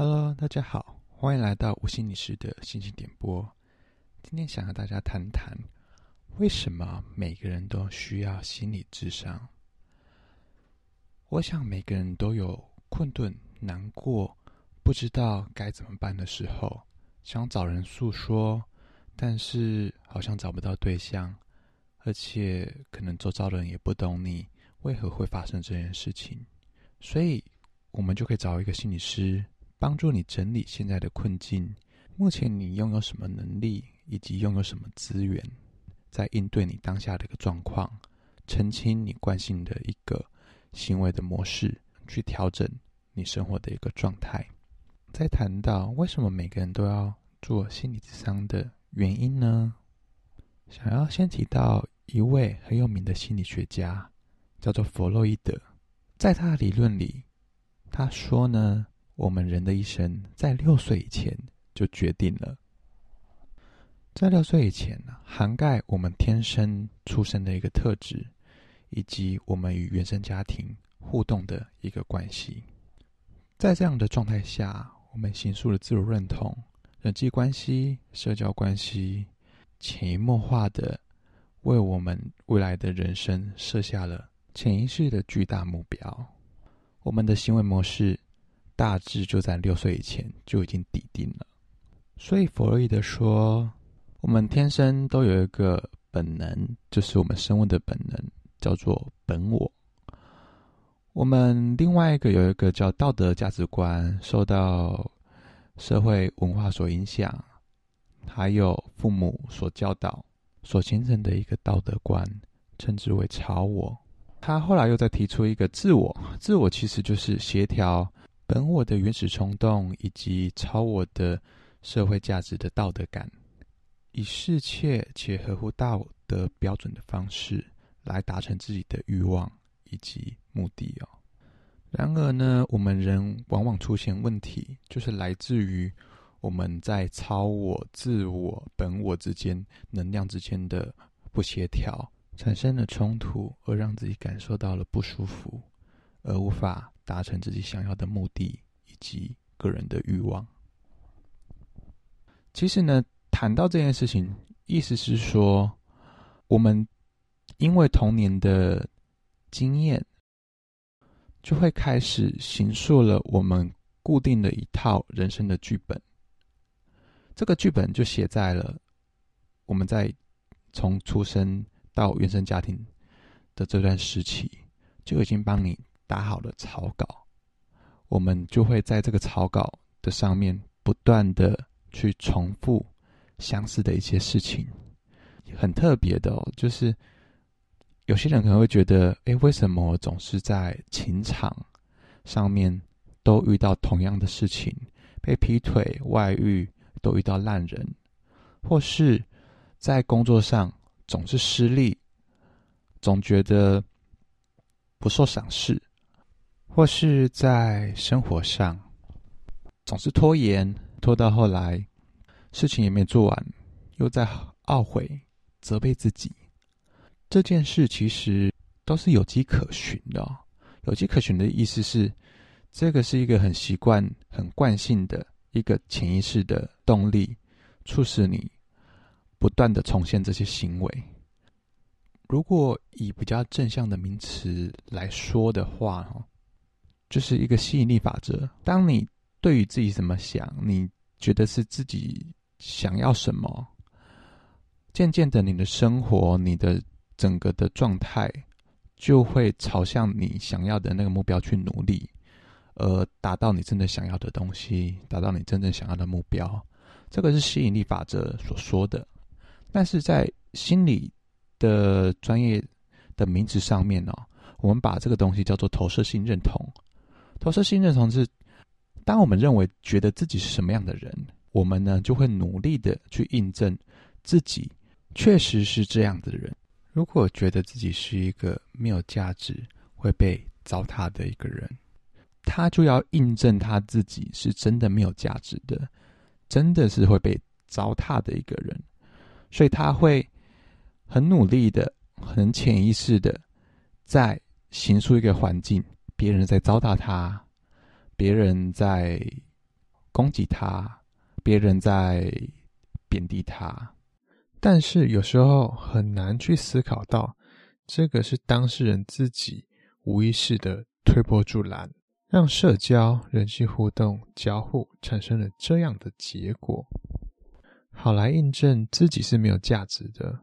Hello，大家好，欢迎来到吴心理师的心情点播。今天想和大家谈谈，为什么每个人都需要心理智商。我想每个人都有困顿、难过，不知道该怎么办的时候，想找人诉说，但是好像找不到对象，而且可能周遭的人也不懂你为何会发生这件事情，所以我们就可以找一个心理师，帮助你整理现在的困境。目前你拥有什么能力，以及拥有什么资源，在应对你当下的一个状况，澄清你惯性的一个行为的模式，去调整你生活的一个状态。再谈到为什么每个人都要做心理智商的原因呢？想要先提到一位很有名的心理学家，叫做弗洛伊德。在他的理论里，他说呢，我们人的一生在六岁以前就决定了，在六岁以前呢，涵盖我们天生出生的一个特质，以及我们与原生家庭互动的一个关系。在这样的状态下，我们形塑了自我认同、人际关系、社交关系，潜移默化的为我们未来的人生设下了潜意识的巨大目标。我们的行为模式。大致就在六岁以前就已经底定了，所以弗洛伊德说，我们天生都有一个本能，就是我们生物的本能，叫做本我。我们另外一个有一个叫道德价值观，受到社会文化所影响，还有父母所教导所形成的一个道德观，称之为超我。他后来又再提出一个自我，自我其实就是协调。本我的原始冲动，以及超我的社会价值的道德感，以适切且合乎道德标准的方式来达成自己的欲望以及目的哦。然而呢，我们人往往出现问题，就是来自于我们在超我、自我、本我之间能量之间的不协调，产生了冲突，而让自己感受到了不舒服，而无法。达成自己想要的目的以及个人的欲望。其实呢，谈到这件事情，意思是说，我们因为童年的经验，就会开始形塑了我们固定的一套人生的剧本。这个剧本就写在了我们在从出生到原生家庭的这段时期，就已经帮你。打好了草稿，我们就会在这个草稿的上面不断的去重复相似的一些事情，很特别的哦。就是有些人可能会觉得，哎，为什么总是在情场上面都遇到同样的事情？被劈腿、外遇，都遇到烂人，或是在工作上总是失利，总觉得不受赏识。或是在生活上总是拖延，拖到后来事情也没做完，又在懊悔、责备自己。这件事其实都是有迹可循的。有迹可循的意思是，这个是一个很习惯、很惯性的一个潜意识的动力，促使你不断的重现这些行为。如果以比较正向的名词来说的话，就是一个吸引力法则。当你对于自己怎么想，你觉得是自己想要什么，渐渐的，你的生活、你的整个的状态，就会朝向你想要的那个目标去努力，而达到你真的想要的东西，达到你真正想要的目标。这个是吸引力法则所说的。但是在心理的专业的名词上面呢，我们把这个东西叫做投射性认同。投射性认同是，当我们认为觉得自己是什么样的人，我们呢就会努力的去印证自己确实是这样的人。如果觉得自己是一个没有价值、会被糟蹋的一个人，他就要印证他自己是真的没有价值的，真的是会被糟蹋的一个人。所以他会很努力的、很潜意识的在形塑一个环境。别人在糟蹋他，别人在攻击他，别人在贬低他。但是有时候很难去思考到，这个是当事人自己无意识的推波助澜，让社交、人际互动、交互产生了这样的结果，好来印证自己是没有价值的。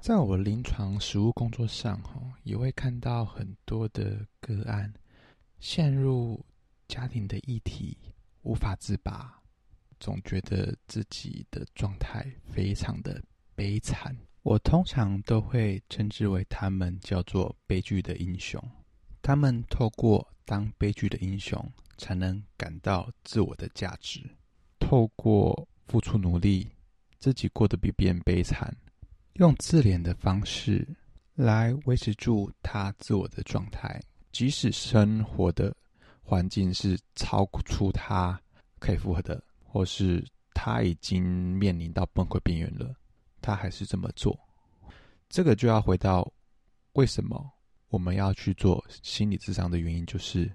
在我临床实务工作上，也会看到很多的个案陷入家庭的议题，无法自拔，总觉得自己的状态非常的悲惨。我通常都会称之为他们叫做悲剧的英雄。他们透过当悲剧的英雄，才能感到自我的价值。透过付出努力，自己过得比别人悲惨。用自怜的方式来维持住他自我的状态，即使生活的环境是超出他可以负荷的，或是他已经面临到崩溃边缘了，他还是这么做。这个就要回到为什么我们要去做心理智商的原因，就是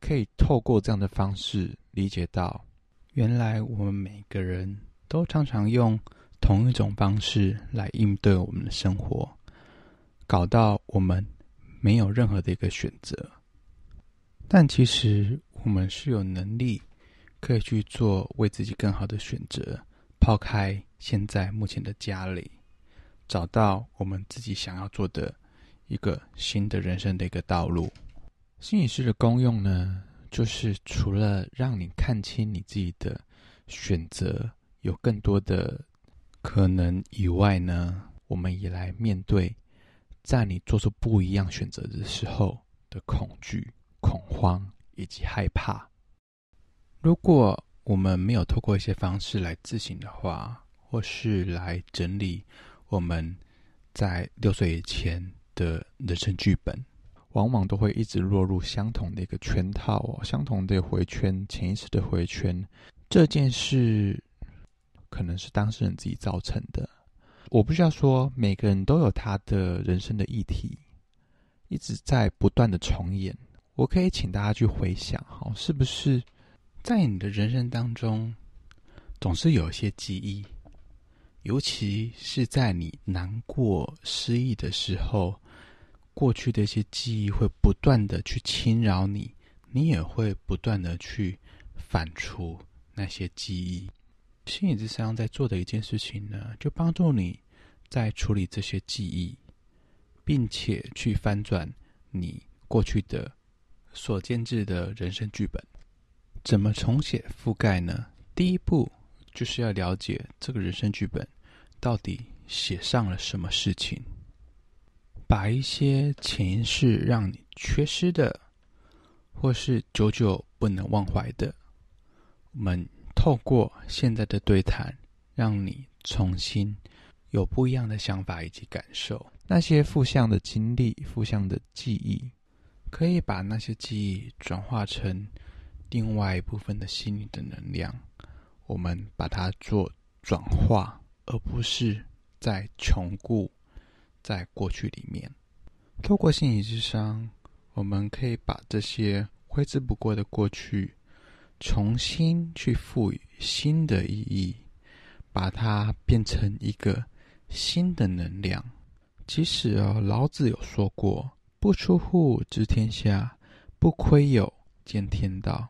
可以透过这样的方式理解到，原来我们每个人都常常用。同一种方式来应对我们的生活，搞到我们没有任何的一个选择。但其实我们是有能力可以去做为自己更好的选择，抛开现在目前的家里，找到我们自己想要做的一个新的人生的一个道路。心理师的功用呢，就是除了让你看清你自己的选择，有更多的。可能以外呢，我们也来面对，在你做出不一样选择的时候的恐惧、恐慌以及害怕。如果我们没有透过一些方式来自省的话，或是来整理我们在六岁以前的人生剧本，往往都会一直落入相同的一个圈套哦，相同的回圈，潜意识的回圈。这件事。可能是当事人自己造成的。我不需要说，每个人都有他的人生的议题，一直在不断的重演。我可以请大家去回想，哈，是不是在你的人生当中，总是有一些记忆，尤其是在你难过、失意的时候，过去的一些记忆会不断的去侵扰你，你也会不断的去反刍那些记忆。心理咨商在做的一件事情呢，就帮助你在处理这些记忆，并且去翻转你过去的所建制的人生剧本。怎么重写覆盖呢？第一步就是要了解这个人生剧本到底写上了什么事情，把一些潜意识让你缺失的，或是久久不能忘怀的，我们。透过现在的对谈，让你重新有不一样的想法以及感受。那些负向的经历、负向的记忆，可以把那些记忆转化成另外一部分的心理的能量。我们把它做转化，而不是在穷固在过去里面。透过心理智商，我们可以把这些挥之不过的过去。重新去赋予新的意义，把它变成一个新的能量。其实哦，老子有说过：“不出户知天下，不窥有见天道。”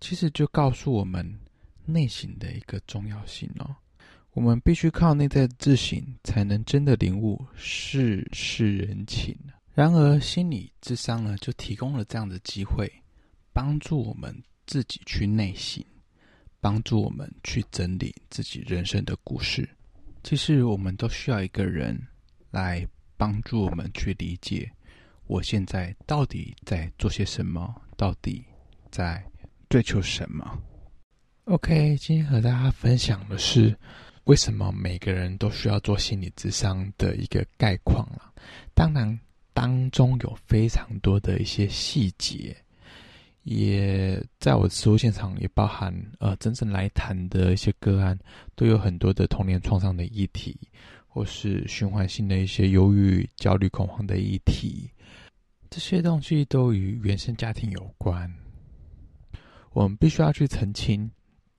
其实就告诉我们内省的一个重要性哦。我们必须靠内在自省，才能真的领悟世事人情。然而，心理智商呢，就提供了这样的机会，帮助我们。自己去内省，帮助我们去整理自己人生的故事。其实我们都需要一个人来帮助我们去理解，我现在到底在做些什么，到底在追求什么。OK，今天和大家分享的是为什么每个人都需要做心理智商的一个概况了。当然，当中有非常多的一些细节。也在我的实务现场，也包含呃真正来谈的一些个案，都有很多的童年创伤的议题，或是循环性的一些忧郁、焦虑、恐慌的议题，这些东西都与原生家庭有关。我们必须要去澄清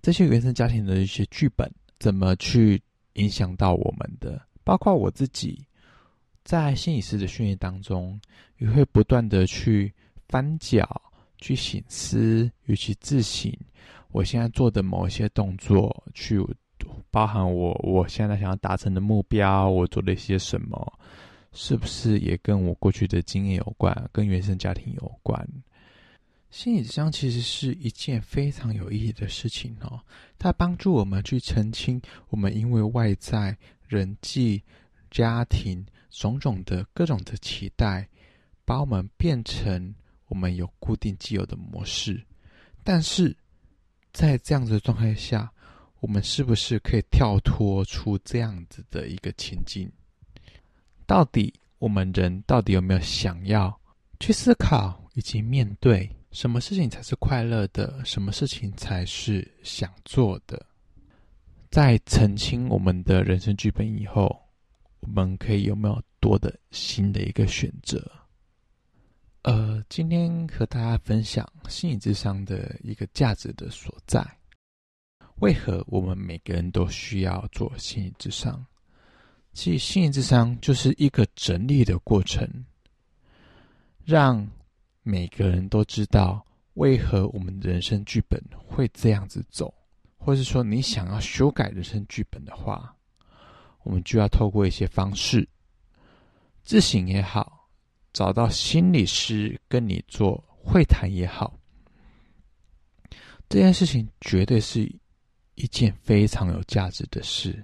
这些原生家庭的一些剧本怎么去影响到我们的？包括我自己在心理师的训练当中，也会不断的去翻搅、去省思，与其自省。我现在做的某一些动作，去包含我我现在想要达成的目标，我做了一些什么，是不是也跟我过去的经验有关，跟原生家庭有关？心理咨商其实是一件非常有意义的事情哦，它帮助我们去澄清我们因为外在人际、家庭种种的各种的期待，把我们变成我们有固定既有的模式。但是在这样子的状态下，我们是不是可以跳脱出这样子的一个情境？到底我们人到底有没有想要去思考以及面对？什么事情才是快乐的？什么事情才是想做的？在澄清我们的人生剧本以后，我们可以有没有多的新的一个选择？呃，今天和大家分享心理智商的一个价值的所在。为何我们每个人都需要做心理咨商？其实心理智商就是一个整理的过程，让。每个人都知道为何我们的人生剧本会这样子走，或是说你想要修改人生剧本的话，我们就要透过一些方式，自省也好，找到心理师跟你做会谈也好，这件事情绝对是一件非常有价值的事，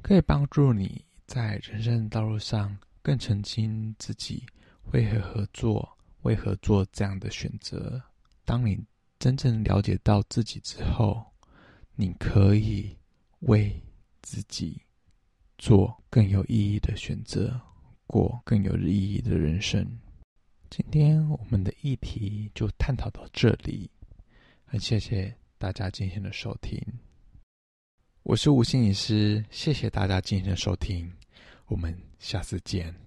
可以帮助你在人生的道路上更澄清自己为何合作。为何做这样的选择？当你真正了解到自己之后，你可以为自己做更有意义的选择，过更有意义的人生。今天我们的议题就探讨到这里，很谢谢大家今天的收听。我是吴心理师，谢谢大家今天的收听，我们下次见。